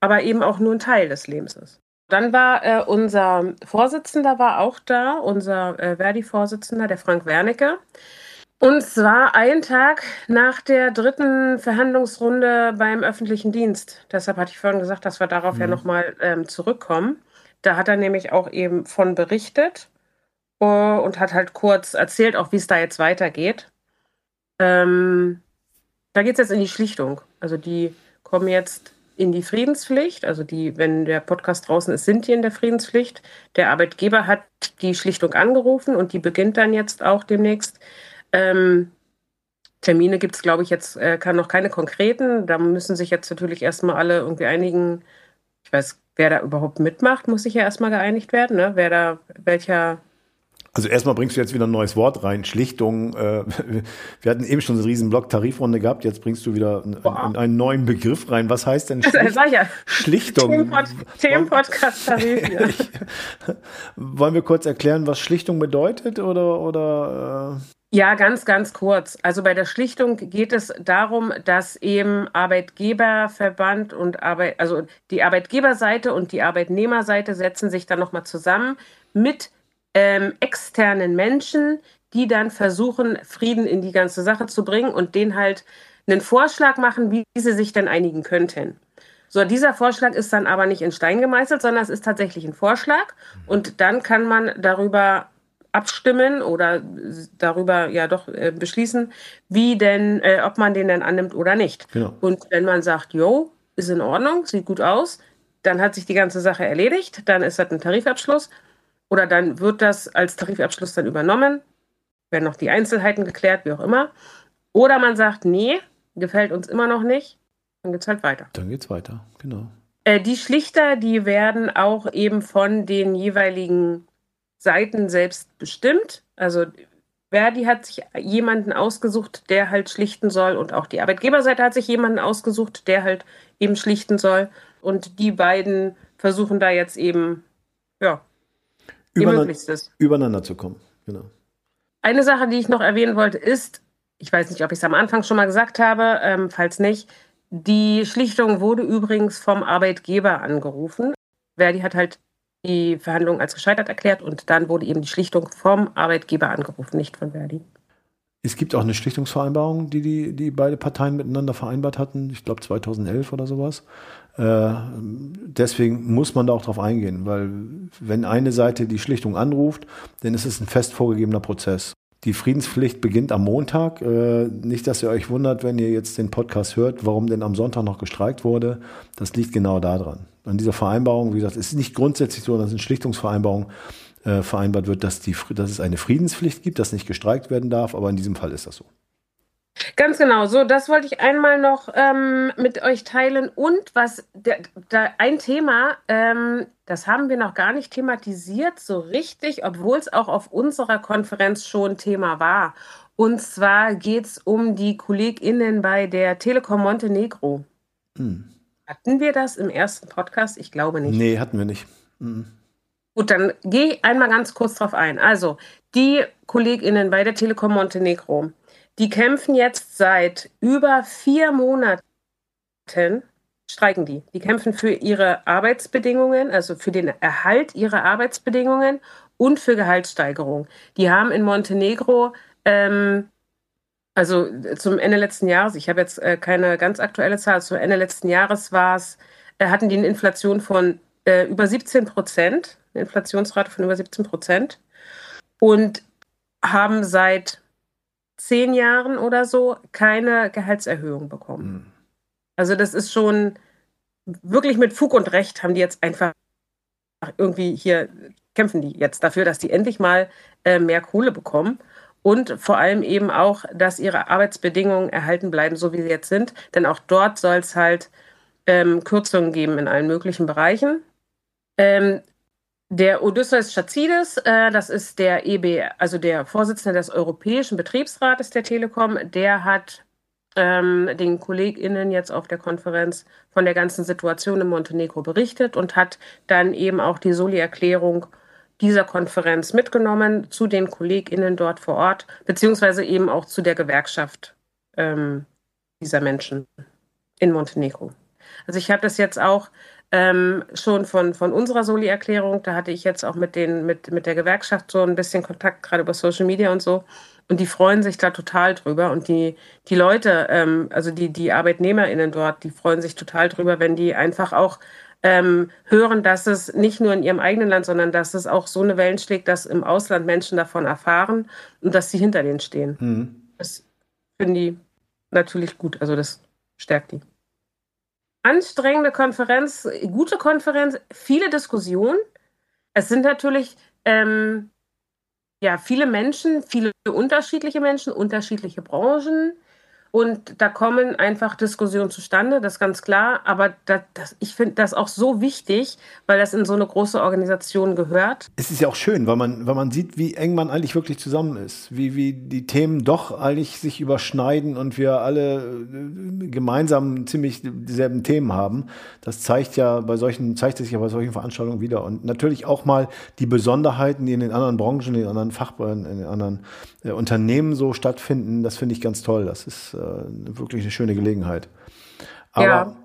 aber eben auch nur ein Teil des Lebens ist. Dann war äh, unser Vorsitzender war auch da, unser äh, Verdi-Vorsitzender, der Frank Wernicke. Und zwar einen Tag nach der dritten Verhandlungsrunde beim öffentlichen Dienst. Deshalb hatte ich vorhin gesagt, dass wir darauf mhm. ja nochmal ähm, zurückkommen. Da hat er nämlich auch eben von berichtet uh, und hat halt kurz erzählt, auch wie es da jetzt weitergeht. Ähm, da geht es jetzt in die Schlichtung. Also die kommen jetzt in die Friedenspflicht. Also die, wenn der Podcast draußen ist, sind die in der Friedenspflicht. Der Arbeitgeber hat die Schlichtung angerufen und die beginnt dann jetzt auch demnächst. Ähm, Termine gibt es, glaube ich, jetzt äh, kann noch keine konkreten. Da müssen sich jetzt natürlich erstmal alle irgendwie einigen. Ich weiß, wer da überhaupt mitmacht, muss sich ja erstmal geeinigt werden. Ne? Wer da, welcher also erstmal bringst du jetzt wieder ein neues Wort rein, Schlichtung. Äh, wir hatten eben schon eine riesen Block Tarifrunde gehabt, jetzt bringst du wieder einen, einen neuen Begriff rein. Was heißt denn Schlicht ja. Schlichtung? Themenpodcast Tarif. Wollen wir kurz erklären, was Schlichtung bedeutet oder oder? Äh? Ja, ganz, ganz kurz. Also bei der Schlichtung geht es darum, dass eben Arbeitgeberverband und Arbeit, also die Arbeitgeberseite und die Arbeitnehmerseite setzen sich dann nochmal zusammen mit ähm, externen Menschen, die dann versuchen, Frieden in die ganze Sache zu bringen und denen halt einen Vorschlag machen, wie sie sich denn einigen könnten. So, dieser Vorschlag ist dann aber nicht in Stein gemeißelt, sondern es ist tatsächlich ein Vorschlag und dann kann man darüber abstimmen oder darüber ja doch äh, beschließen, wie denn, äh, ob man den denn annimmt oder nicht. Genau. Und wenn man sagt, jo, ist in Ordnung, sieht gut aus, dann hat sich die ganze Sache erledigt, dann ist das ein Tarifabschluss oder dann wird das als Tarifabschluss dann übernommen, werden noch die Einzelheiten geklärt, wie auch immer. Oder man sagt, nee, gefällt uns immer noch nicht, dann geht es halt weiter. Dann geht es weiter, genau. Äh, die Schlichter, die werden auch eben von den jeweiligen Seiten selbst bestimmt. Also Verdi hat sich jemanden ausgesucht, der halt schlichten soll und auch die Arbeitgeberseite hat sich jemanden ausgesucht, der halt eben schlichten soll. Und die beiden versuchen da jetzt eben, ja, Übereinander, übereinander zu kommen. Genau. Eine Sache, die ich noch erwähnen wollte, ist, ich weiß nicht, ob ich es am Anfang schon mal gesagt habe, ähm, falls nicht, die Schlichtung wurde übrigens vom Arbeitgeber angerufen. Verdi hat halt die Verhandlungen als gescheitert erklärt und dann wurde eben die Schlichtung vom Arbeitgeber angerufen, nicht von Verdi. Es gibt auch eine Schlichtungsvereinbarung, die, die, die beide Parteien miteinander vereinbart hatten, ich glaube 2011 oder sowas. Äh, deswegen muss man da auch drauf eingehen, weil wenn eine Seite die Schlichtung anruft, dann ist es ein fest vorgegebener Prozess. Die Friedenspflicht beginnt am Montag. Äh, nicht, dass ihr euch wundert, wenn ihr jetzt den Podcast hört, warum denn am Sonntag noch gestreikt wurde. Das liegt genau daran. An dieser Vereinbarung, wie gesagt, es ist nicht grundsätzlich so, dass in Schlichtungsvereinbarung äh, vereinbart wird, dass, die, dass es eine Friedenspflicht gibt, dass nicht gestreikt werden darf, aber in diesem Fall ist das so. Ganz genau, so das wollte ich einmal noch ähm, mit euch teilen. Und was der, der, ein Thema, ähm, das haben wir noch gar nicht thematisiert, so richtig, obwohl es auch auf unserer Konferenz schon Thema war. Und zwar geht es um die KollegInnen bei der Telekom Montenegro. Hm. Hatten wir das im ersten Podcast? Ich glaube nicht. Nee, hatten wir nicht. Hm. Gut, dann gehe einmal ganz kurz drauf ein. Also, die KollegInnen bei der Telekom Montenegro die kämpfen jetzt seit über vier Monaten, streiken die. Die kämpfen für ihre Arbeitsbedingungen, also für den Erhalt ihrer Arbeitsbedingungen und für Gehaltssteigerung. Die haben in Montenegro, ähm, also zum Ende letzten Jahres, ich habe jetzt äh, keine ganz aktuelle Zahl, zum Ende letzten Jahres war es, äh, hatten die eine Inflation von äh, über 17 Prozent, eine Inflationsrate von über 17 Prozent und haben seit zehn Jahren oder so keine Gehaltserhöhung bekommen. Mhm. Also das ist schon wirklich mit Fug und Recht haben die jetzt einfach irgendwie hier kämpfen die jetzt dafür, dass die endlich mal äh, mehr Kohle bekommen und vor allem eben auch, dass ihre Arbeitsbedingungen erhalten bleiben, so wie sie jetzt sind. Denn auch dort soll es halt ähm, Kürzungen geben in allen möglichen Bereichen. Ähm, der Odysseus Chatzidis, äh, das ist der EB, also der Vorsitzende des Europäischen Betriebsrates der Telekom, der hat ähm, den KollegInnen jetzt auf der Konferenz von der ganzen Situation in Montenegro berichtet und hat dann eben auch die Soli-Erklärung dieser Konferenz mitgenommen zu den KollegInnen dort vor Ort, beziehungsweise eben auch zu der Gewerkschaft ähm, dieser Menschen in Montenegro. Also ich habe das jetzt auch ähm, schon von, von unserer Soli-Erklärung. Da hatte ich jetzt auch mit, den, mit, mit der Gewerkschaft so ein bisschen Kontakt, gerade über Social Media und so. Und die freuen sich da total drüber. Und die, die Leute, ähm, also die, die ArbeitnehmerInnen dort, die freuen sich total drüber, wenn die einfach auch ähm, hören, dass es nicht nur in ihrem eigenen Land, sondern dass es auch so eine Wellen schlägt, dass im Ausland Menschen davon erfahren und dass sie hinter denen stehen. Mhm. Das finden die natürlich gut. Also das stärkt die anstrengende Konferenz, gute Konferenz, viele Diskussionen. Es sind natürlich ähm, ja, viele Menschen, viele unterschiedliche Menschen, unterschiedliche Branchen. Und da kommen einfach Diskussionen zustande, das ist ganz klar. Aber das, das, ich finde das auch so wichtig, weil das in so eine große Organisation gehört. Es ist ja auch schön, weil man, weil man sieht, wie eng man eigentlich wirklich zusammen ist. Wie, wie die Themen doch eigentlich sich überschneiden und wir alle äh, gemeinsam ziemlich dieselben Themen haben. Das zeigt ja bei solchen, zeigt sich ja bei solchen Veranstaltungen wieder. Und natürlich auch mal die Besonderheiten, die in den anderen Branchen, in den anderen Fachbereichen, in den anderen äh, Unternehmen so stattfinden. Das finde ich ganz toll. Das ist äh, wirklich eine schöne Gelegenheit. Aber ja.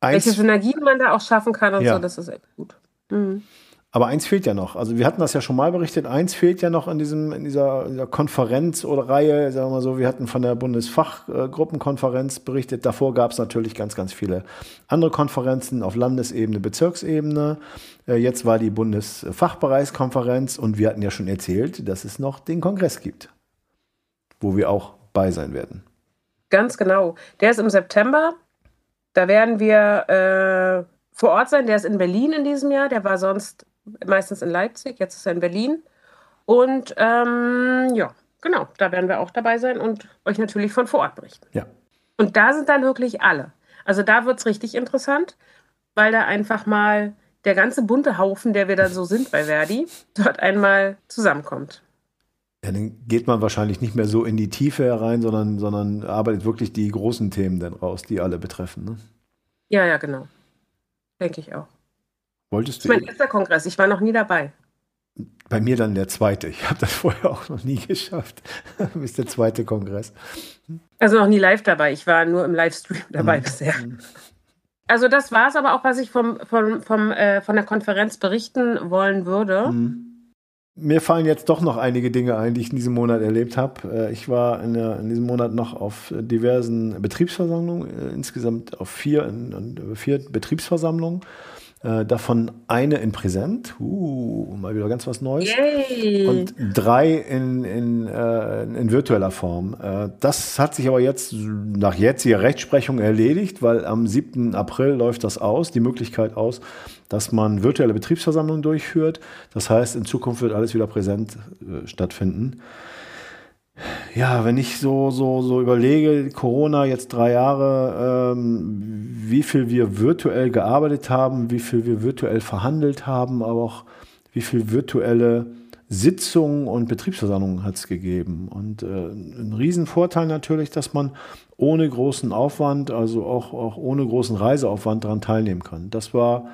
Welche Synergien man da auch schaffen kann und ja. so, das ist echt gut. Mhm. Aber eins fehlt ja noch. Also wir hatten das ja schon mal berichtet. Eins fehlt ja noch in diesem in dieser, dieser Konferenz oder Reihe. Sagen wir mal so, wir hatten von der Bundesfachgruppenkonferenz berichtet. Davor gab es natürlich ganz, ganz viele andere Konferenzen auf Landesebene, Bezirksebene. Äh, jetzt war die Bundesfachbereichskonferenz und wir hatten ja schon erzählt, dass es noch den Kongress gibt, wo wir auch bei sein werden. Ganz genau. Der ist im September. Da werden wir äh, vor Ort sein. Der ist in Berlin in diesem Jahr. Der war sonst meistens in Leipzig. Jetzt ist er in Berlin. Und ähm, ja, genau, da werden wir auch dabei sein und euch natürlich von vor Ort berichten. Ja. Und da sind dann wirklich alle. Also da wird es richtig interessant, weil da einfach mal der ganze bunte Haufen, der wir da so sind bei Verdi, dort einmal zusammenkommt. Ja, dann geht man wahrscheinlich nicht mehr so in die Tiefe herein, sondern, sondern arbeitet wirklich die großen Themen dann raus, die alle betreffen. Ne? Ja, ja, genau. Denke ich auch. Wolltest du? Das ist mein erster Kongress. Ich war noch nie dabei. Bei mir dann der zweite. Ich habe das vorher auch noch nie geschafft. Bis der zweite Kongress. Also noch nie live dabei. Ich war nur im Livestream dabei mhm. bisher. Also das war es aber auch, was ich vom, vom, vom, äh, von der Konferenz berichten wollen würde. Mhm. Mir fallen jetzt doch noch einige Dinge ein, die ich in diesem Monat erlebt habe. Äh, ich war in, der, in, diesem Monat noch auf diversen Betriebsversammlungen, äh, insgesamt auf vier, in, in vier Betriebsversammlungen. Äh, davon eine in Präsent, uh, mal wieder ganz was Neues. Yay. Und drei in, in, äh, in virtueller Form. Äh, das hat sich aber jetzt nach jetziger Rechtsprechung erledigt, weil am 7. April läuft das aus, die Möglichkeit aus, dass man virtuelle Betriebsversammlungen durchführt. Das heißt, in Zukunft wird alles wieder präsent äh, stattfinden ja, wenn ich so, so, so überlege, Corona jetzt drei Jahre, ähm, wie viel wir virtuell gearbeitet haben, wie viel wir virtuell verhandelt haben, aber auch wie viel virtuelle Sitzungen und Betriebsversammlungen hat es gegeben. Und äh, ein Riesenvorteil natürlich, dass man ohne großen Aufwand, also auch, auch ohne großen Reiseaufwand daran teilnehmen kann. Das war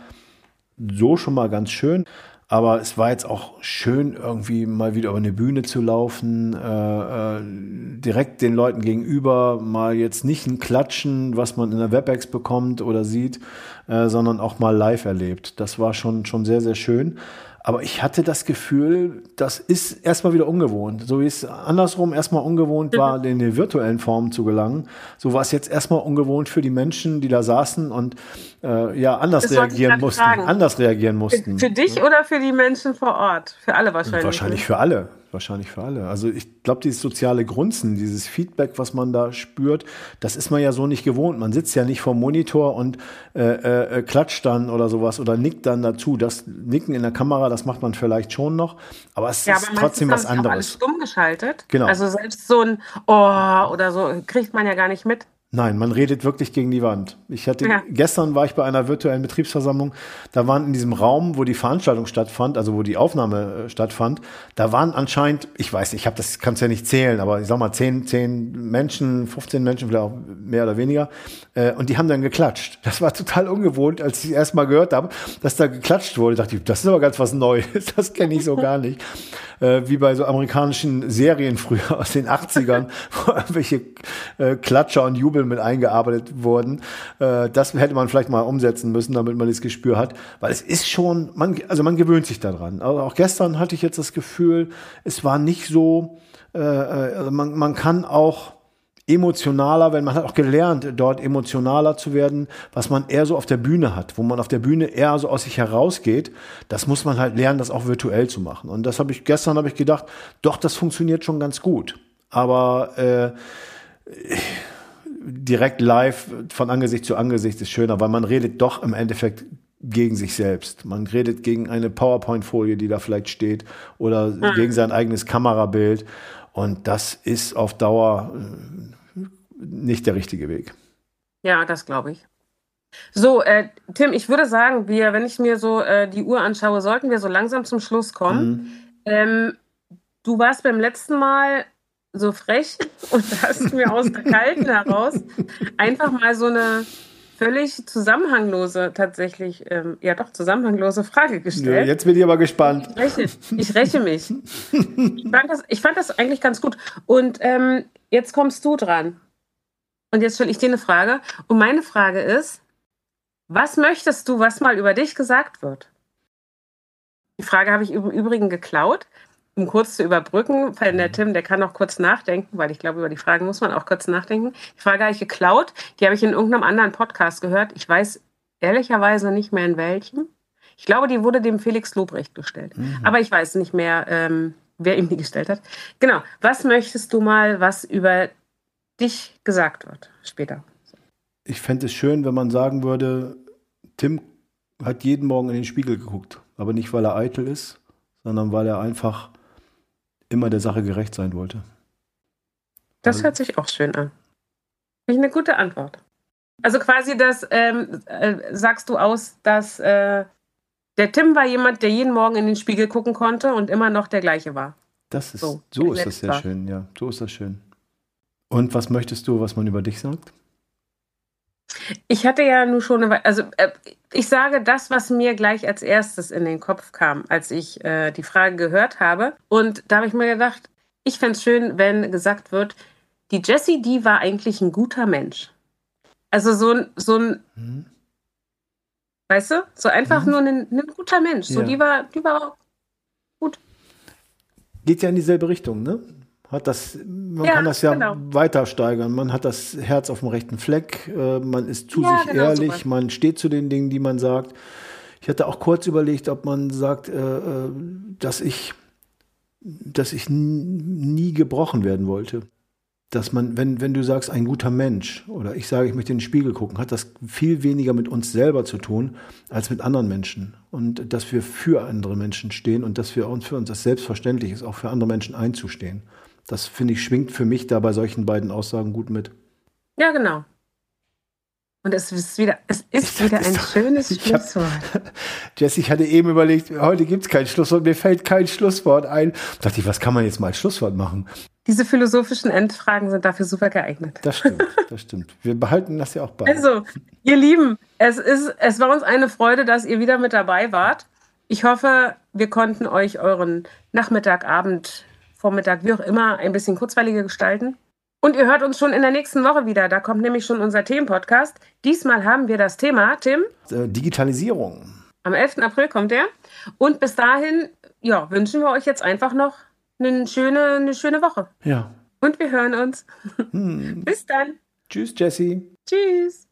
so schon mal ganz schön. Aber es war jetzt auch schön, irgendwie mal wieder über eine Bühne zu laufen, äh, äh, direkt den Leuten gegenüber, mal jetzt nicht ein Klatschen, was man in der WebEx bekommt oder sieht, äh, sondern auch mal live erlebt. Das war schon, schon sehr, sehr schön. Aber ich hatte das Gefühl, das ist erstmal wieder ungewohnt. So wie es andersrum erstmal ungewohnt war, mhm. in die virtuellen Formen zu gelangen, so war es jetzt erstmal ungewohnt für die Menschen, die da saßen und äh, ja anders das reagieren mussten. Fragen. Anders reagieren mussten. Für, für dich oder für die Menschen vor Ort? Für alle wahrscheinlich. Wahrscheinlich für alle wahrscheinlich für alle. Also ich glaube, dieses soziale Grunzen, dieses Feedback, was man da spürt, das ist man ja so nicht gewohnt. Man sitzt ja nicht vor dem Monitor und äh, äh, äh, klatscht dann oder sowas oder nickt dann dazu. Das Nicken in der Kamera, das macht man vielleicht schon noch, aber es ja, ist aber trotzdem was anderes. Auch alles stumm geschaltet. Genau. Also selbst so ein Oh oder so kriegt man ja gar nicht mit. Nein, man redet wirklich gegen die Wand. Ich hatte ja. gestern war ich bei einer virtuellen Betriebsversammlung. Da waren in diesem Raum, wo die Veranstaltung stattfand, also wo die Aufnahme äh, stattfand, da waren anscheinend, ich weiß, ich habe das kannst ja nicht zählen, aber ich sag mal zehn, zehn Menschen, 15 Menschen, vielleicht auch mehr oder weniger. Äh, und die haben dann geklatscht. Das war total ungewohnt, als ich erst mal gehört habe, dass da geklatscht wurde. dachte ich, das ist aber ganz was Neues. Das kenne ich so gar nicht äh, wie bei so amerikanischen Serien früher aus den 80ern, wo irgendwelche äh, Klatscher und Jubel mit eingearbeitet wurden. Äh, das hätte man vielleicht mal umsetzen müssen, damit man das Gespür hat. Weil es ist schon, man, also man gewöhnt sich daran. Also auch gestern hatte ich jetzt das Gefühl, es war nicht so, äh, äh also man, man kann auch emotionaler, wenn man hat auch gelernt, dort emotionaler zu werden, was man eher so auf der Bühne hat, wo man auf der Bühne eher so aus sich herausgeht. Das muss man halt lernen, das auch virtuell zu machen. Und das habe ich gestern habe ich gedacht, doch, das funktioniert schon ganz gut. Aber äh, direkt live von Angesicht zu Angesicht ist schöner, weil man redet doch im Endeffekt gegen sich selbst. Man redet gegen eine PowerPoint-Folie, die da vielleicht steht, oder mhm. gegen sein eigenes Kamerabild. Und das ist auf Dauer äh, nicht der richtige Weg. Ja, das glaube ich. So, äh, Tim, ich würde sagen, wir, wenn ich mir so äh, die Uhr anschaue, sollten wir so langsam zum Schluss kommen. Mhm. Ähm, du warst beim letzten Mal so frech und hast mir aus der Kalten heraus einfach mal so eine völlig zusammenhanglose, tatsächlich, ähm, ja doch, zusammenhanglose Frage gestellt. Ja, jetzt bin ich aber gespannt. Ich räche, ich räche mich. ich, fand das, ich fand das eigentlich ganz gut. Und ähm, jetzt kommst du dran. Und jetzt stelle ich dir eine Frage. Und meine Frage ist, was möchtest du, was mal über dich gesagt wird? Die Frage habe ich im Übrigen geklaut um kurz zu überbrücken, weil der mhm. Tim, der kann noch kurz nachdenken, weil ich glaube, über die Fragen muss man auch kurz nachdenken. Die Frage habe ich geklaut, die habe ich in irgendeinem anderen Podcast gehört. Ich weiß ehrlicherweise nicht mehr in welchem. Ich glaube, die wurde dem Felix Lobrecht gestellt. Mhm. Aber ich weiß nicht mehr, ähm, wer ihm die gestellt hat. Genau. Was möchtest du mal, was über dich gesagt wird später? Ich fände es schön, wenn man sagen würde, Tim hat jeden Morgen in den Spiegel geguckt. Aber nicht, weil er eitel ist, sondern weil er einfach immer der Sache gerecht sein wollte. Das also hört sich auch schön an. Finde ich eine gute Antwort. Also quasi das ähm, äh, sagst du aus, dass äh, der Tim war jemand, der jeden Morgen in den Spiegel gucken konnte und immer noch der gleiche war. Das ist so, so ist das sehr war. schön, ja. So ist das schön. Und was möchtest du, was man über dich sagt? Ich hatte ja nur schon eine, also äh, ich sage das, was mir gleich als erstes in den Kopf kam, als ich äh, die Frage gehört habe. Und da habe ich mir gedacht, ich fände es schön, wenn gesagt wird, die Jessie, die war eigentlich ein guter Mensch. Also so ein, so ein mhm. weißt du, so einfach mhm. nur ein, ein, guter Mensch. So, ja. die war, die war gut. Geht ja in dieselbe Richtung, ne? Hat das, man ja, kann das ja genau. weiter steigern. Man hat das Herz auf dem rechten Fleck, äh, man ist zu ja, sich genau ehrlich, so man steht zu den Dingen, die man sagt. Ich hatte auch kurz überlegt, ob man sagt, äh, äh dass ich, dass ich nie gebrochen werden wollte dass man, wenn, wenn du sagst, ein guter Mensch oder ich sage, ich möchte in den Spiegel gucken, hat das viel weniger mit uns selber zu tun als mit anderen Menschen. Und dass wir für andere Menschen stehen und dass wir uns für uns das selbstverständlich ist, auch für andere Menschen einzustehen. Das finde ich schwingt für mich da bei solchen beiden Aussagen gut mit. Ja, genau. Und es ist wieder, es ist wieder ein schönes Schlusswort. Jesse, ich hatte eben überlegt, heute gibt es kein Schlusswort, mir fällt kein Schlusswort ein. Da dachte ich, was kann man jetzt mal als Schlusswort machen? Diese philosophischen Endfragen sind dafür super geeignet. Das stimmt, das stimmt. Wir behalten das ja auch bei. Also, ihr Lieben, es, ist, es war uns eine Freude, dass ihr wieder mit dabei wart. Ich hoffe, wir konnten euch euren Nachmittag, Abend, Vormittag, wie auch immer, ein bisschen kurzweiliger gestalten. Und ihr hört uns schon in der nächsten Woche wieder. Da kommt nämlich schon unser Themenpodcast. Diesmal haben wir das Thema, Tim? Äh, Digitalisierung. Am 11. April kommt der. Und bis dahin, ja, wünschen wir euch jetzt einfach noch eine schöne, eine schöne Woche. Ja. Und wir hören uns. Hm. bis dann. Tschüss, Jesse. Tschüss.